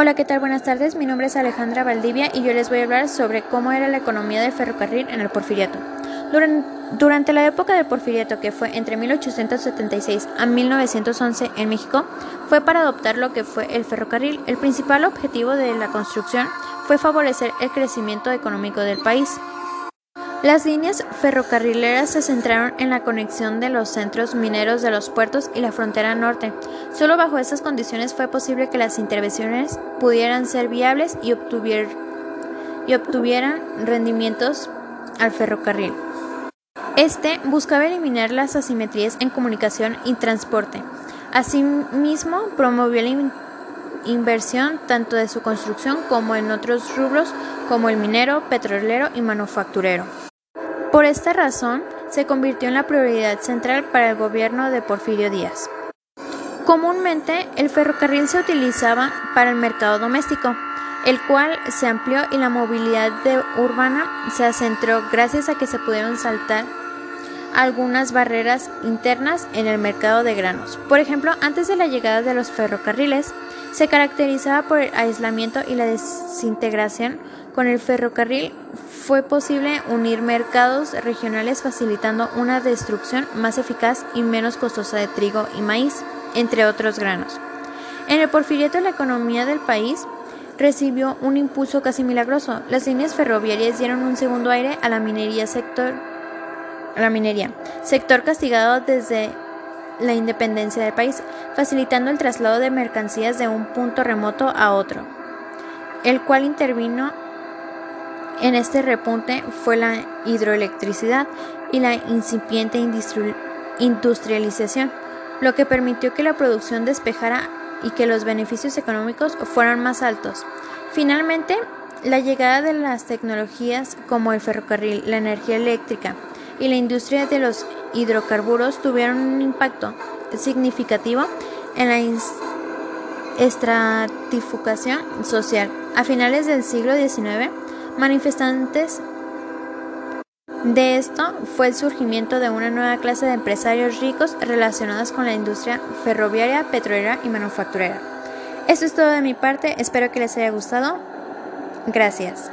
Hola, ¿qué tal? Buenas tardes. Mi nombre es Alejandra Valdivia y yo les voy a hablar sobre cómo era la economía del ferrocarril en el Porfiriato. Durante la época del Porfiriato, que fue entre 1876 a 1911 en México, fue para adoptar lo que fue el ferrocarril. El principal objetivo de la construcción fue favorecer el crecimiento económico del país. Las líneas ferrocarrileras se centraron en la conexión de los centros mineros de los puertos y la frontera norte. Solo bajo esas condiciones fue posible que las intervenciones pudieran ser viables y, y obtuvieran rendimientos al ferrocarril. Este buscaba eliminar las asimetrías en comunicación y transporte. Asimismo, promovió la inversión tanto de su construcción como en otros rubros como el minero, petrolero y manufacturero. Por esta razón, se convirtió en la prioridad central para el gobierno de Porfirio Díaz. Comúnmente, el ferrocarril se utilizaba para el mercado doméstico, el cual se amplió y la movilidad urbana se acentró gracias a que se pudieron saltar algunas barreras internas en el mercado de granos. Por ejemplo, antes de la llegada de los ferrocarriles, se caracterizaba por el aislamiento y la desintegración. Con el ferrocarril fue posible unir mercados regionales facilitando una destrucción más eficaz y menos costosa de trigo y maíz, entre otros granos. En el porfiriato la economía del país recibió un impulso casi milagroso. Las líneas ferroviarias dieron un segundo aire a la minería sector la minería, sector castigado desde la independencia del país, facilitando el traslado de mercancías de un punto remoto a otro, el cual intervino en este repunte fue la hidroelectricidad y la incipiente industrialización, lo que permitió que la producción despejara y que los beneficios económicos fueran más altos. Finalmente, la llegada de las tecnologías como el ferrocarril, la energía eléctrica y la industria de los hidrocarburos tuvieron un impacto significativo en la estratificación social. A finales del siglo XIX, manifestantes de esto fue el surgimiento de una nueva clase de empresarios ricos relacionados con la industria ferroviaria, petrolera y manufacturera. Esto es todo de mi parte, espero que les haya gustado. Gracias.